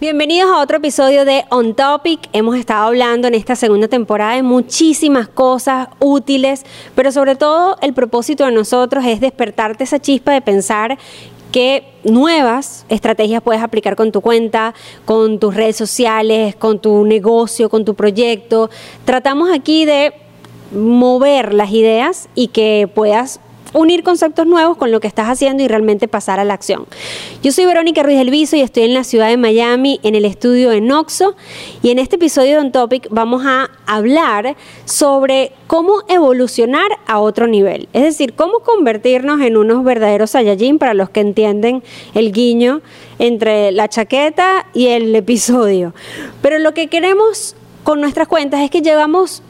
Bienvenidos a otro episodio de On Topic. Hemos estado hablando en esta segunda temporada de muchísimas cosas útiles, pero sobre todo el propósito de nosotros es despertarte esa chispa de pensar qué nuevas estrategias puedes aplicar con tu cuenta, con tus redes sociales, con tu negocio, con tu proyecto. Tratamos aquí de mover las ideas y que puedas unir conceptos nuevos con lo que estás haciendo y realmente pasar a la acción. Yo soy Verónica Ruiz del Viso y estoy en la ciudad de Miami en el estudio de Noxo y en este episodio de On Topic vamos a hablar sobre cómo evolucionar a otro nivel, es decir, cómo convertirnos en unos verdaderos Saiyajin para los que entienden el guiño entre la chaqueta y el episodio. Pero lo que queremos con nuestras cuentas es que llevamos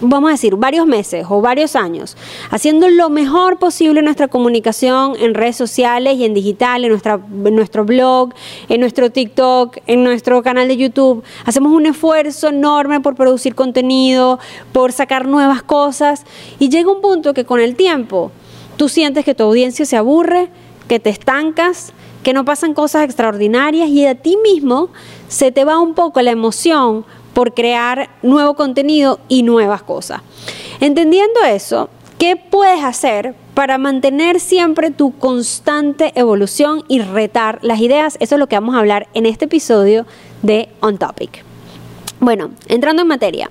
vamos a decir, varios meses o varios años, haciendo lo mejor posible nuestra comunicación en redes sociales y en digital, en, nuestra, en nuestro blog, en nuestro TikTok, en nuestro canal de YouTube. Hacemos un esfuerzo enorme por producir contenido, por sacar nuevas cosas y llega un punto que con el tiempo tú sientes que tu audiencia se aburre, que te estancas, que no pasan cosas extraordinarias y a ti mismo se te va un poco la emoción por crear nuevo contenido y nuevas cosas. Entendiendo eso, ¿qué puedes hacer para mantener siempre tu constante evolución y retar las ideas? Eso es lo que vamos a hablar en este episodio de On Topic. Bueno, entrando en materia.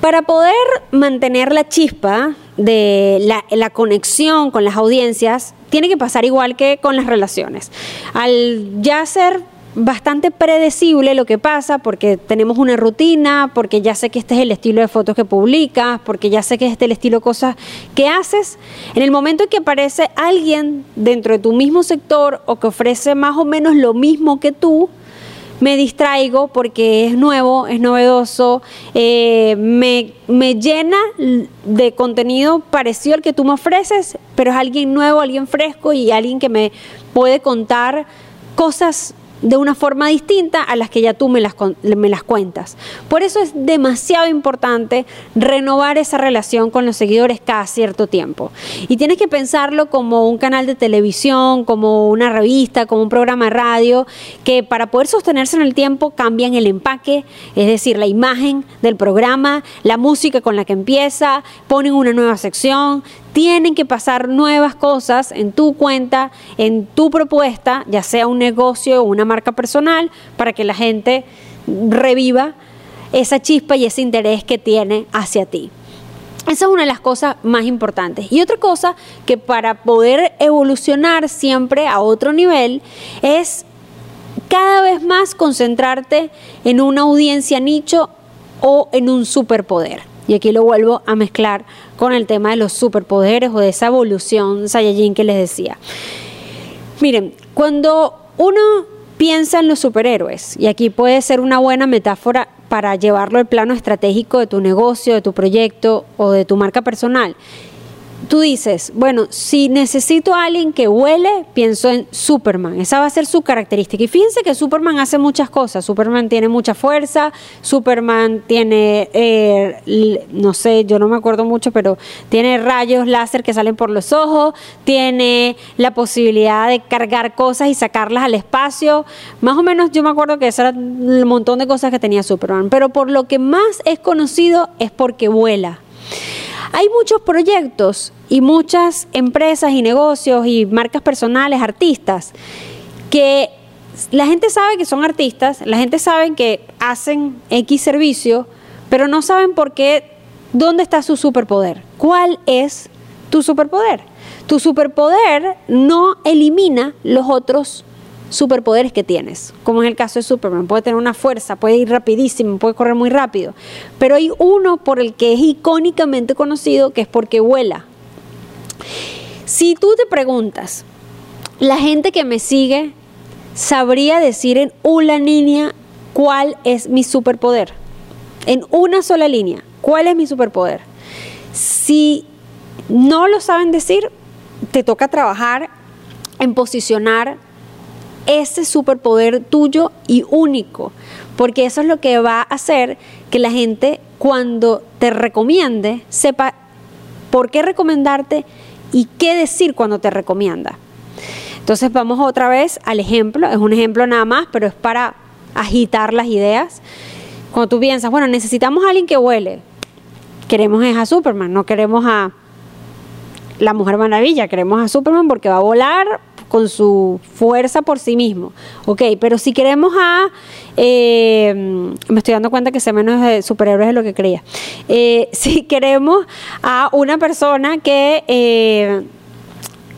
Para poder mantener la chispa de la, conexión con las audiencias, tiene que pasar igual que con las relaciones. Al ya ser bastante predecible lo que pasa porque tenemos una rutina, porque ya sé que este es el estilo de fotos que publicas, porque ya sé que este es el estilo de cosas que haces. En el momento en que aparece alguien dentro de tu mismo sector o que ofrece más o menos lo mismo que tú, me distraigo porque es nuevo, es novedoso, eh, me, me llena de contenido parecido al que tú me ofreces, pero es alguien nuevo, alguien fresco y alguien que me puede contar cosas de una forma distinta a las que ya tú me las, me las cuentas. Por eso es demasiado importante renovar esa relación con los seguidores cada cierto tiempo. Y tienes que pensarlo como un canal de televisión, como una revista, como un programa de radio, que para poder sostenerse en el tiempo cambian el empaque, es decir, la imagen del programa, la música con la que empieza, ponen una nueva sección, tienen que pasar nuevas cosas en tu cuenta, en tu propuesta, ya sea un negocio o una marca personal, para que la gente reviva esa chispa y ese interés que tiene hacia ti. Esa es una de las cosas más importantes. Y otra cosa que para poder evolucionar siempre a otro nivel es cada vez más concentrarte en una audiencia nicho o en un superpoder. Y aquí lo vuelvo a mezclar con el tema de los superpoderes o de esa evolución Saiyajin que les decía. Miren, cuando uno piensa en los superhéroes, y aquí puede ser una buena metáfora para llevarlo al plano estratégico de tu negocio, de tu proyecto o de tu marca personal, tú dices, bueno, si necesito a alguien que huele, pienso en Superman. Esa va a ser su característica. Y fíjense que Superman hace muchas cosas. Superman tiene mucha fuerza, Superman tiene, eh, no sé, yo no me acuerdo mucho, pero tiene rayos láser que salen por los ojos, tiene la posibilidad de cargar cosas y sacarlas al espacio. Más o menos yo me acuerdo que eso era un montón de cosas que tenía Superman. Pero por lo que más es conocido es porque vuela. Hay muchos proyectos y muchas empresas y negocios y marcas personales, artistas, que la gente sabe que son artistas, la gente sabe que hacen X servicio, pero no saben por qué, dónde está su superpoder. ¿Cuál es tu superpoder? Tu superpoder no elimina los otros superpoderes que tienes, como en el caso de Superman. Puede tener una fuerza, puede ir rapidísimo, puede correr muy rápido. Pero hay uno por el que es icónicamente conocido, que es porque vuela. Si tú te preguntas, la gente que me sigue sabría decir en una línea cuál es mi superpoder. En una sola línea, ¿cuál es mi superpoder? Si no lo saben decir, te toca trabajar en posicionar ese superpoder tuyo y único, porque eso es lo que va a hacer que la gente cuando te recomiende sepa por qué recomendarte y qué decir cuando te recomienda. Entonces vamos otra vez al ejemplo, es un ejemplo nada más, pero es para agitar las ideas. Cuando tú piensas, bueno, necesitamos a alguien que huele, queremos a Superman, no queremos a la Mujer Maravilla, queremos a Superman porque va a volar con su fuerza por sí mismo. Ok, pero si queremos a... Eh, me estoy dando cuenta que sé menos de superhéroes de lo que creía. Eh, si queremos a una persona que... Eh,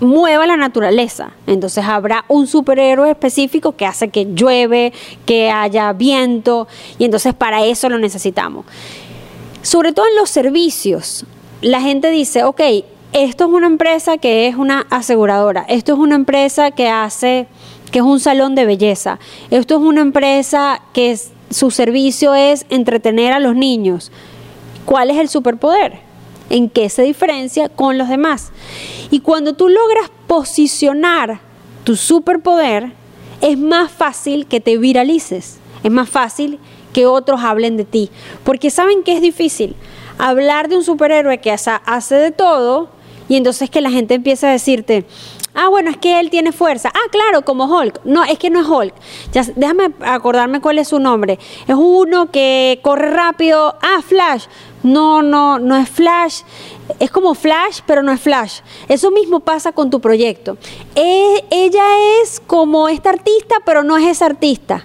mueva la naturaleza. Entonces habrá un superhéroe específico que hace que llueve, que haya viento, y entonces para eso lo necesitamos. Sobre todo en los servicios, la gente dice, ok, esto es una empresa que es una aseguradora, esto es una empresa que hace, que es un salón de belleza, esto es una empresa que su servicio es entretener a los niños. ¿Cuál es el superpoder? ¿En qué se diferencia con los demás? Y cuando tú logras posicionar tu superpoder, es más fácil que te viralices, es más fácil que otros hablen de ti, porque saben que es difícil hablar de un superhéroe que hace de todo, y entonces que la gente empieza a decirte, ah, bueno, es que él tiene fuerza. Ah, claro, como Hulk. No, es que no es Hulk. Ya, déjame acordarme cuál es su nombre. Es uno que corre rápido. Ah, Flash. No, no, no es Flash. Es como Flash, pero no es Flash. Eso mismo pasa con tu proyecto. E, ella es como esta artista, pero no es esa artista.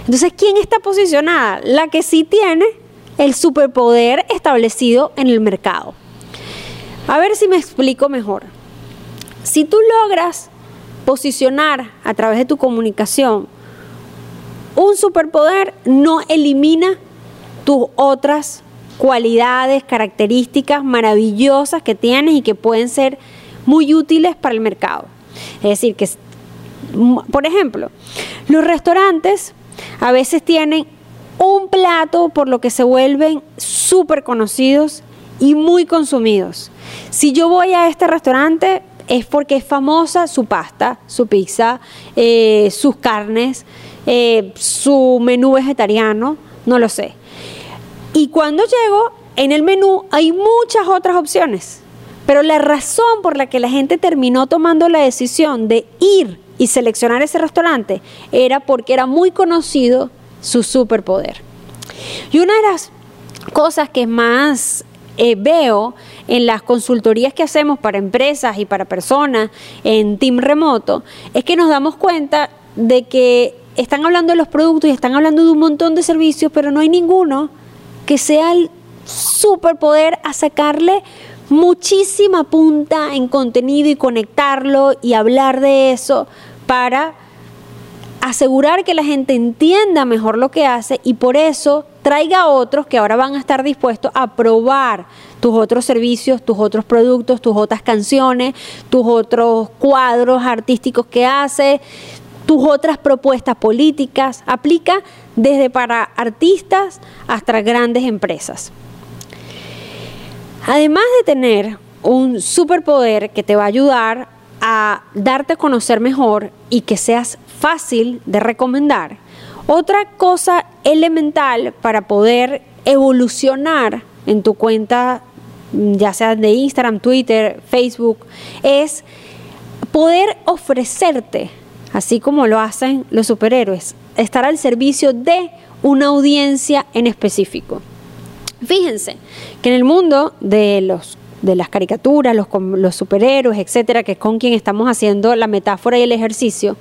Entonces, ¿quién está posicionada? La que sí tiene el superpoder establecido en el mercado. A ver si me explico mejor. Si tú logras posicionar a través de tu comunicación un superpoder, no elimina tus otras cualidades, características maravillosas que tienes y que pueden ser muy útiles para el mercado. Es decir, que, por ejemplo, los restaurantes a veces tienen un plato por lo que se vuelven súper conocidos y muy consumidos. Si yo voy a este restaurante es porque es famosa su pasta, su pizza, eh, sus carnes, eh, su menú vegetariano, no lo sé. Y cuando llego, en el menú hay muchas otras opciones. Pero la razón por la que la gente terminó tomando la decisión de ir y seleccionar ese restaurante era porque era muy conocido su superpoder. Y una de las cosas que más eh, veo en las consultorías que hacemos para empresas y para personas en team remoto, es que nos damos cuenta de que están hablando de los productos y están hablando de un montón de servicios, pero no hay ninguno que sea el superpoder a sacarle muchísima punta en contenido y conectarlo y hablar de eso para asegurar que la gente entienda mejor lo que hace y por eso traiga a otros que ahora van a estar dispuestos a probar tus otros servicios, tus otros productos, tus otras canciones, tus otros cuadros artísticos que hace, tus otras propuestas políticas. Aplica desde para artistas hasta grandes empresas. Además de tener un superpoder que te va a ayudar a darte a conocer mejor y que seas fácil de recomendar. Otra cosa elemental para poder evolucionar en tu cuenta, ya sea de Instagram, Twitter, Facebook, es poder ofrecerte, así como lo hacen los superhéroes, estar al servicio de una audiencia en específico. Fíjense que en el mundo de los de las caricaturas, los, los superhéroes, etcétera, que es con quien estamos haciendo la metáfora y el ejercicio,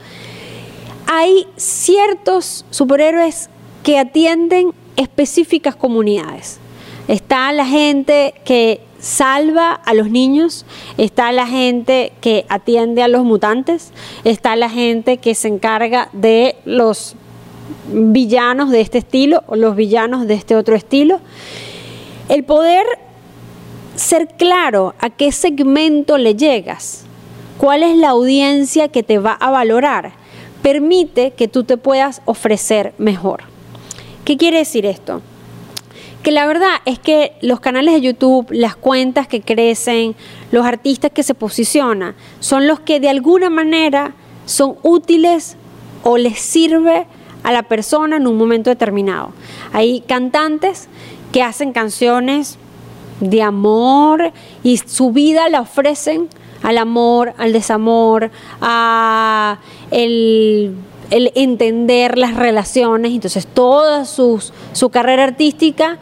hay ciertos superhéroes que atienden específicas comunidades. Está la gente que salva a los niños, está la gente que atiende a los mutantes, está la gente que se encarga de los villanos de este estilo o los villanos de este otro estilo. El poder ser claro a qué segmento le llegas, cuál es la audiencia que te va a valorar, permite que tú te puedas ofrecer mejor. ¿Qué quiere decir esto? Que la verdad es que los canales de YouTube, las cuentas que crecen, los artistas que se posicionan, son los que de alguna manera son útiles o les sirve a la persona en un momento determinado. Hay cantantes que hacen canciones de amor y su vida la ofrecen al amor, al desamor, a el, entender las relaciones. Entonces, toda sus, su carrera artística,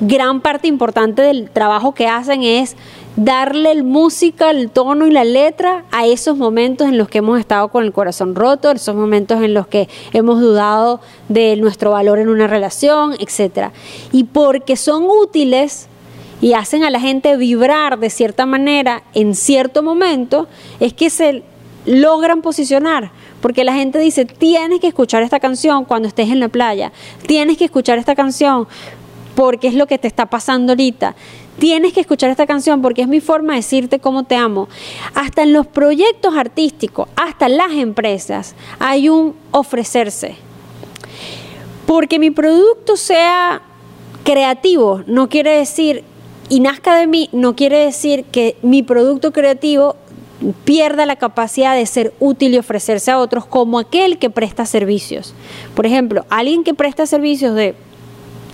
gran parte importante del trabajo que hacen es darle el música, el tono y la letra a esos momentos en los que hemos estado con el corazón roto, esos momentos en los que hemos dudado de nuestro valor en una relación, etc. Y porque son útiles y hacen a la gente vibrar de cierta manera en cierto momento, es que se logran posicionar. Porque la gente dice, tienes que escuchar esta canción cuando estés en la playa, tienes que escuchar esta canción porque es lo que te está pasando ahorita tienes que escuchar esta canción porque es mi forma de decirte cómo te amo. Hasta en los proyectos artísticos, hasta las empresas, hay un ofrecerse. Porque mi producto sea creativo, no quiere decir, y nazca de mí, no quiere decir que mi producto creativo pierda la capacidad de ser útil y ofrecerse a otros como aquel que presta servicios. Por ejemplo, alguien que presta servicios de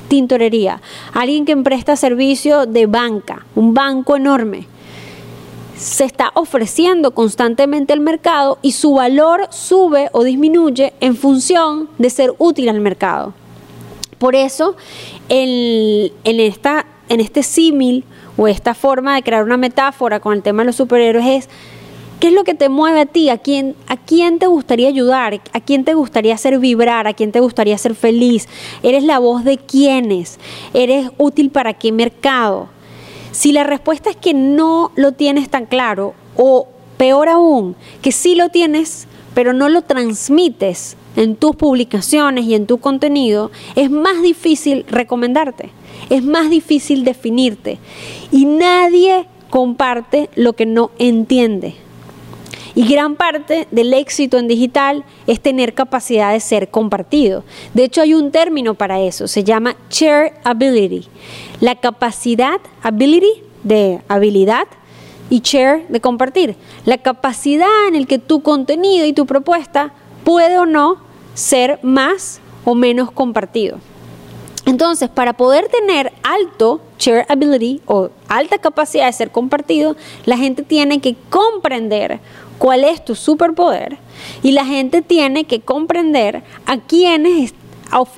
tintorería, alguien que presta servicio de banca, un banco enorme, se está ofreciendo constantemente al mercado y su valor sube o disminuye en función de ser útil al mercado. Por eso, en, esta, en este símil o esta forma de crear una metáfora con el tema de los superhéroes es ¿Qué es lo que te mueve a ti? ¿A quién, ¿A quién te gustaría ayudar? ¿A quién te gustaría hacer vibrar? ¿A quién te gustaría hacer feliz? ¿Eres la voz de quiénes? ¿Eres útil para qué mercado? Si la respuesta es que no lo tienes tan claro, o peor aún, que sí lo tienes, pero no lo transmites en tus publicaciones y en tu contenido, es más difícil recomendarte, es más difícil definirte. Y nadie comparte lo que no entiende. Y gran parte del éxito en digital es tener capacidad de ser compartido. De hecho, hay un término para eso, se llama share ability. La capacidad, ability de habilidad y share de compartir. La capacidad en el que tu contenido y tu propuesta puede o no ser más o menos compartido. Entonces, para poder tener alto share ability o alta capacidad de ser compartido, la gente tiene que comprender cuál es tu superpoder y la gente tiene que comprender a quiénes,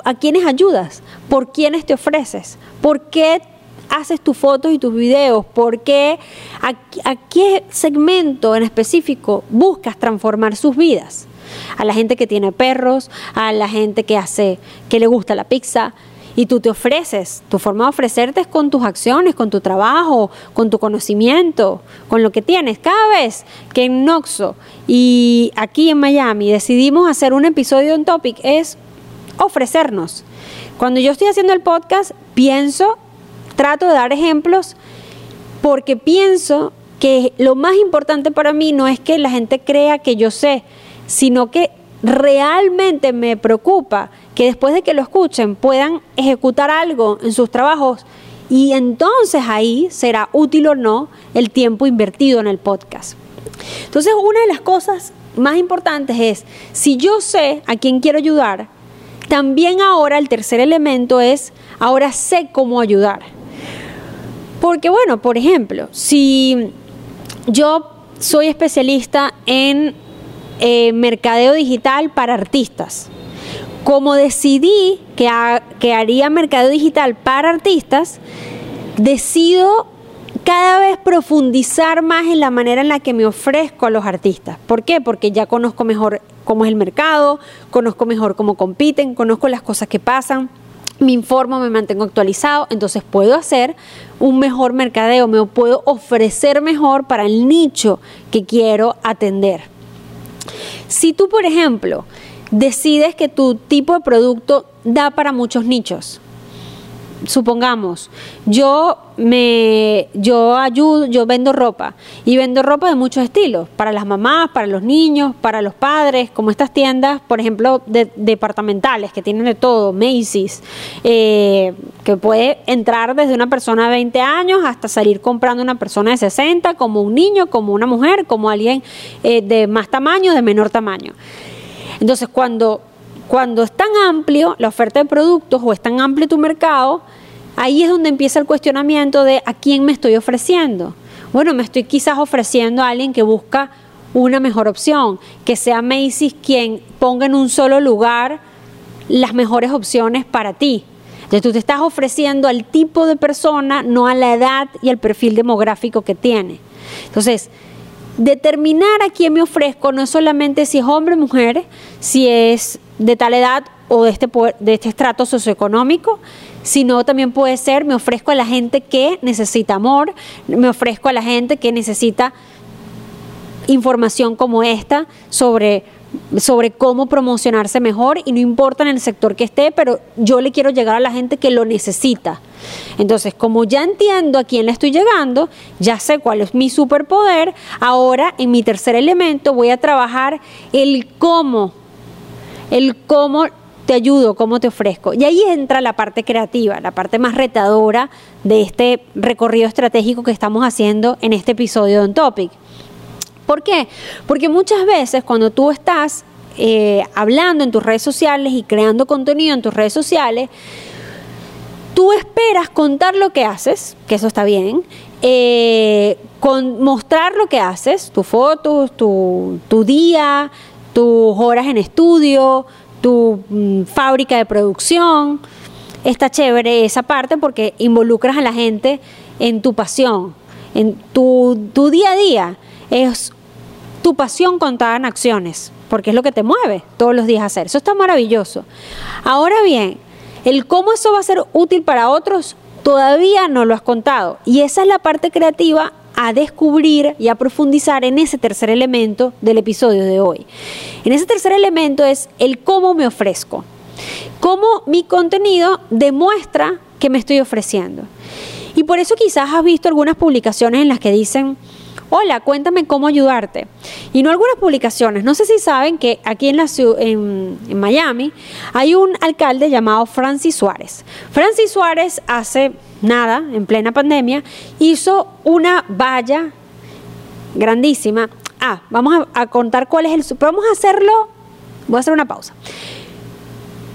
a, quiénes ayudas, por quiénes te ofreces, por qué haces tus fotos y tus videos, por qué, a, a qué segmento en específico buscas transformar sus vidas. A la gente que tiene perros, a la gente que hace, que le gusta la pizza, y tú te ofreces. Tu forma de ofrecerte es con tus acciones, con tu trabajo, con tu conocimiento, con lo que tienes. Cada vez que en Noxo y aquí en Miami decidimos hacer un episodio en Topic es ofrecernos. Cuando yo estoy haciendo el podcast, pienso, trato de dar ejemplos porque pienso que lo más importante para mí no es que la gente crea que yo sé, sino que realmente me preocupa que después de que lo escuchen puedan ejecutar algo en sus trabajos y entonces ahí será útil o no el tiempo invertido en el podcast. Entonces una de las cosas más importantes es, si yo sé a quién quiero ayudar, también ahora el tercer elemento es, ahora sé cómo ayudar. Porque bueno, por ejemplo, si yo soy especialista en eh, mercadeo digital para artistas. Como decidí que, que haría mercadeo digital para artistas, decido cada vez profundizar más en la manera en la que me ofrezco a los artistas. ¿Por qué? Porque ya conozco mejor cómo es el mercado, conozco mejor cómo compiten, conozco las cosas que pasan, me informo, me mantengo actualizado, entonces puedo hacer un mejor mercadeo, me puedo ofrecer mejor para el nicho que quiero atender. Si tú, por ejemplo, decides que tu tipo de producto da para muchos nichos, supongamos, yo me yo ayudo, yo vendo ropa y vendo ropa de muchos estilos, para las mamás, para los niños, para los padres, como estas tiendas, por ejemplo, departamentales que tienen de todo, Macy's, eh, que puede entrar desde una persona de 20 años hasta salir comprando una persona de 60, como un niño, como una mujer, como alguien eh, de más tamaño, de menor tamaño. Entonces, cuando cuando es tan amplio la oferta de productos o es tan amplio tu mercado, ahí es donde empieza el cuestionamiento de a quién me estoy ofreciendo. Bueno, me estoy quizás ofreciendo a alguien que busca una mejor opción, que sea Macy's quien ponga en un solo lugar las mejores opciones para ti. Entonces tú te estás ofreciendo al tipo de persona, no a la edad y al perfil demográfico que tiene. Entonces, determinar a quién me ofrezco no es solamente si es hombre o mujer, si es de tal edad o de este, de este estrato socioeconómico, sino también puede ser me ofrezco a la gente que necesita amor, me ofrezco a la gente que necesita información como esta sobre sobre cómo promocionarse mejor y no importa en el sector que esté, pero yo le quiero llegar a la gente que lo necesita. Entonces, como ya entiendo a quién le estoy llegando, ya sé cuál es mi superpoder, ahora en mi tercer elemento voy a trabajar el cómo, el cómo te ayudo, cómo te ofrezco. Y ahí entra la parte creativa, la parte más retadora de este recorrido estratégico que estamos haciendo en este episodio de On Topic. ¿Por qué? Porque muchas veces cuando tú estás eh, hablando en tus redes sociales y creando contenido en tus redes sociales, tú esperas contar lo que haces, que eso está bien, eh, con mostrar lo que haces, tus fotos, tu, día, tus horas en estudio, tu mm, fábrica de producción. Está chévere esa parte porque involucras a la gente en tu pasión, en tu, tu día a día. Es tu pasión contada en acciones, porque es lo que te mueve todos los días a hacer. Eso está maravilloso. Ahora bien, el cómo eso va a ser útil para otros todavía no lo has contado. Y esa es la parte creativa a descubrir y a profundizar en ese tercer elemento del episodio de hoy. En ese tercer elemento es el cómo me ofrezco. Cómo mi contenido demuestra que me estoy ofreciendo. Y por eso quizás has visto algunas publicaciones en las que dicen, hola, cuéntame cómo ayudarte. Y no algunas publicaciones. No sé si saben que aquí en, la, en, en Miami hay un alcalde llamado Francis Suárez. Francis Suárez hace nada, en plena pandemia, hizo una valla grandísima. Ah, vamos a, a contar cuál es el... Vamos a hacerlo... Voy a hacer una pausa.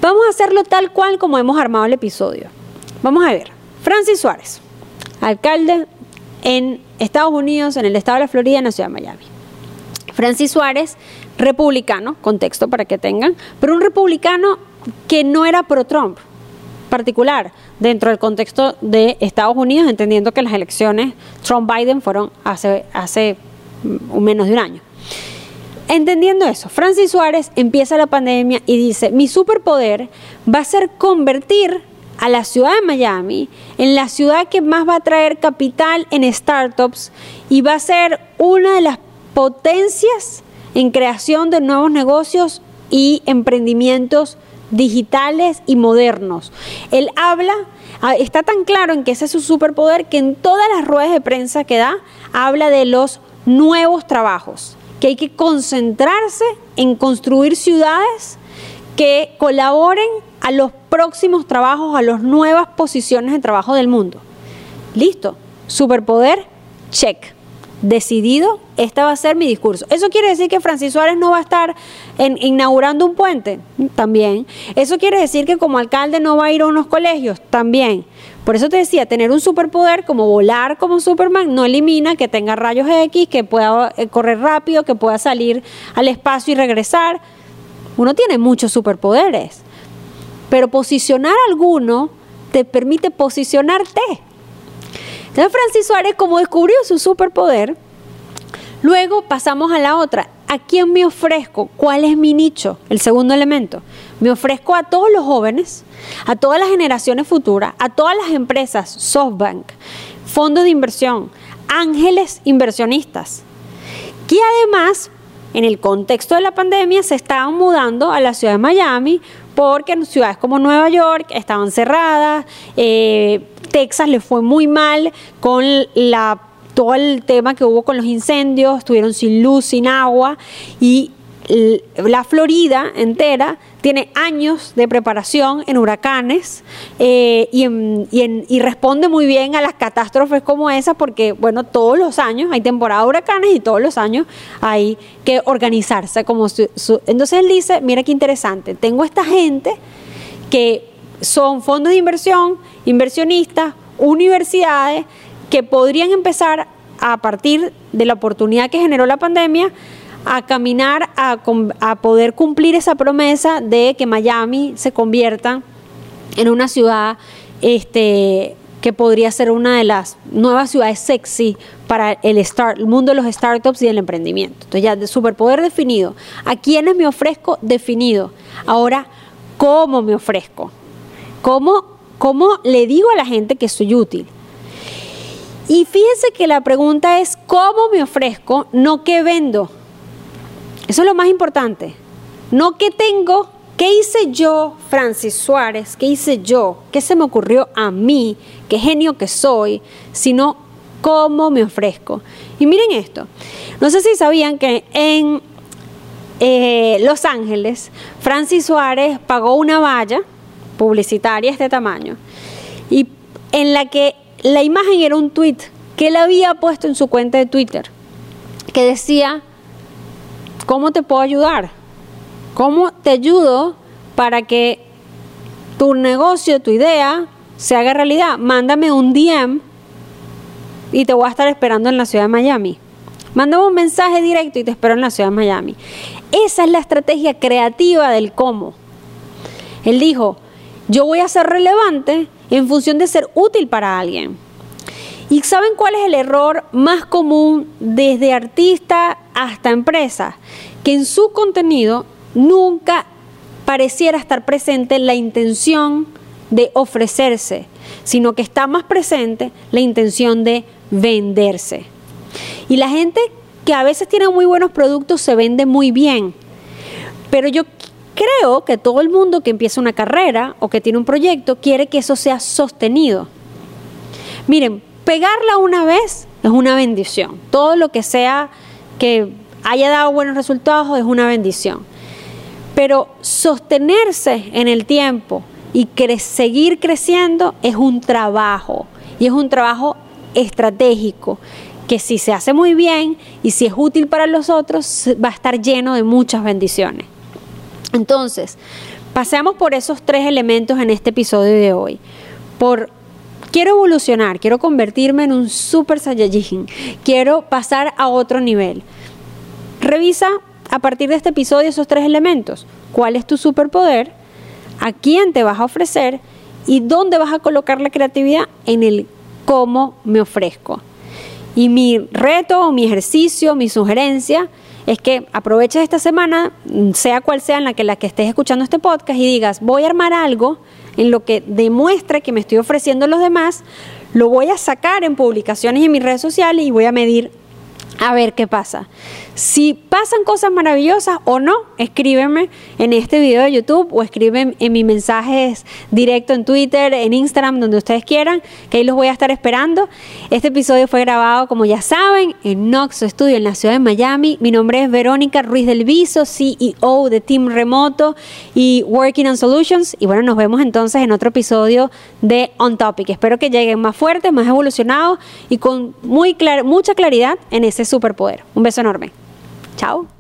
Vamos a hacerlo tal cual como hemos armado el episodio. Vamos a ver. Francis Suárez, alcalde en Estados Unidos, en el estado de la Florida, en la ciudad de Miami. Francis Suárez, republicano, contexto para que tengan, pero un republicano que no era pro-Trump, particular, dentro del contexto de Estados Unidos, entendiendo que las elecciones Trump-Biden fueron hace, hace menos de un año. Entendiendo eso, Francis Suárez empieza la pandemia y dice, mi superpoder va a ser convertir a la ciudad de Miami, en la ciudad que más va a traer capital en startups y va a ser una de las potencias en creación de nuevos negocios y emprendimientos digitales y modernos. Él habla, ah, está tan claro en que ese es su superpoder que en todas las ruedas de prensa que da, habla de los nuevos trabajos, que hay que concentrarse en construir ciudades que colaboren a los próximos trabajos, a las nuevas posiciones de trabajo del mundo. Listo, superpoder, check. Decidido, este va a ser mi discurso. ¿Eso quiere decir que Francis Suárez no va a estar inaugurando un puente? También. ¿Eso quiere decir que como alcalde no va a ir a unos colegios? También. Por eso te decía, tener un superpoder como volar como Superman no elimina que tenga rayos X, que pueda eh, correr rápido, que pueda salir al espacio y regresar. Uno tiene muchos superpoderes, pero posicionar alguno te permite posicionarte. Entonces Francis Suárez, como descubrió su superpoder, luego pasamos a la otra. ¿A quién me ofrezco? ¿Cuál es mi nicho? El segundo elemento. Me ofrezco a todos los jóvenes, a todas las generaciones futuras, a todas las empresas, SoftBank, fondos de inversión, ángeles inversionistas, que además en el contexto de la pandemia se estaban mudando a la ciudad de Miami porque en ciudades como Nueva York estaban cerradas, eh, Texas le fue muy mal con la todo el tema que hubo con los incendios, estuvieron sin luz, sin agua y la Florida entera tiene años de preparación en huracanes eh, y, responde muy bien a las catástrofes como esas porque, bueno, todos los años hay temporada de huracanes y todos los años hay que organizarse como Entonces él dice, mira qué interesante, tengo esta gente que son fondos de inversión, inversionistas, universidades que podrían empezar a partir de la oportunidad que generó la pandemia a caminar a, poder cumplir esa promesa de que Miami se convierta en una ciudad este, que podría ser una de las nuevas ciudades sexy para el mundo de los startups y el emprendimiento. Entonces ya de superpoder definido. ¿A quiénes me ofrezco? Definido. Ahora, ¿cómo me ofrezco? ¿Cómo, ¿Cómo le digo a la gente que soy útil? Y fíjense que la pregunta es, ¿cómo me ofrezco? No qué vendo. Eso es lo más importante. No qué tengo, ¿Qué hice yo, Francis Suárez? ¿Qué hice yo? ¿Qué se me ocurrió a mí? ¿Qué genio que soy? Sino cómo me ofrezco. Y miren esto. No sé si sabían que en eh, Los Ángeles, Francis Suárez pagó una valla publicitaria de este tamaño y en la que la imagen era un tweet que él había puesto en su cuenta de Twitter que decía, ¿cómo te puedo ayudar? ¿Cómo te ayudo para que tu negocio, tu idea, se haga realidad? Mándame un DM y te voy a estar esperando en la ciudad de Miami. Mándame un mensaje directo y te espero en la ciudad de Miami. Esa es la estrategia creativa del cómo. Él dijo, yo voy a ser relevante en función de ser útil para alguien. ¿Y saben cuál es el error más común desde artista hasta empresa? Que en su contenido nunca pareciera estar presente la intención de ofrecerse, sino que está más presente la intención de venderse. Y la gente que a veces tiene muy buenos productos se vende muy bien, pero yo creo que todo el mundo que empieza una carrera o que tiene un proyecto quiere que eso sea sostenido. Miren, pegarla una vez es una bendición. Todo lo que sea que haya dado buenos resultados es una bendición. Pero sostenerse en el tiempo y seguir creciendo es un trabajo y es un trabajo estratégico que si se hace muy bien y si es útil para los otros va a estar lleno de muchas bendiciones. Entonces, paseamos por esos tres elementos en este episodio de hoy. Por quiero evolucionar, quiero convertirme en un super saiyajin, quiero pasar a otro nivel. Revisa a partir de este episodio esos tres elementos. ¿Cuál es tu superpoder? ¿A quién te vas a ofrecer? ¿Y dónde vas a colocar la creatividad? En el cómo me ofrezco. Y mi reto, mi ejercicio, mi sugerencia es que aproveches esta semana, sea cual sea en la que, la que estés escuchando este podcast, y digas, voy a armar algo en lo que demuestre que me estoy ofreciendo a los demás, lo voy a sacar en publicaciones y en mis redes sociales y voy a medir a ver qué pasa. Si pasan cosas maravillosas o no, escríbeme en este video de YouTube o escriben en mis mensajes directo en Twitter, en Instagram, donde ustedes quieran, que ahí los voy a estar esperando. Este episodio fue grabado, como ya saben, en Noxo Studio en la ciudad de Miami. Mi nombre es Verónica Ruiz del Viso, CEO de Team Remoto y Working on Solutions. Y bueno, nos vemos entonces en otro episodio de On Topic. Espero que lleguen más fuertes, más evolucionados y con muy mucha claridad en ese superpoder. Un beso enorme. Chao.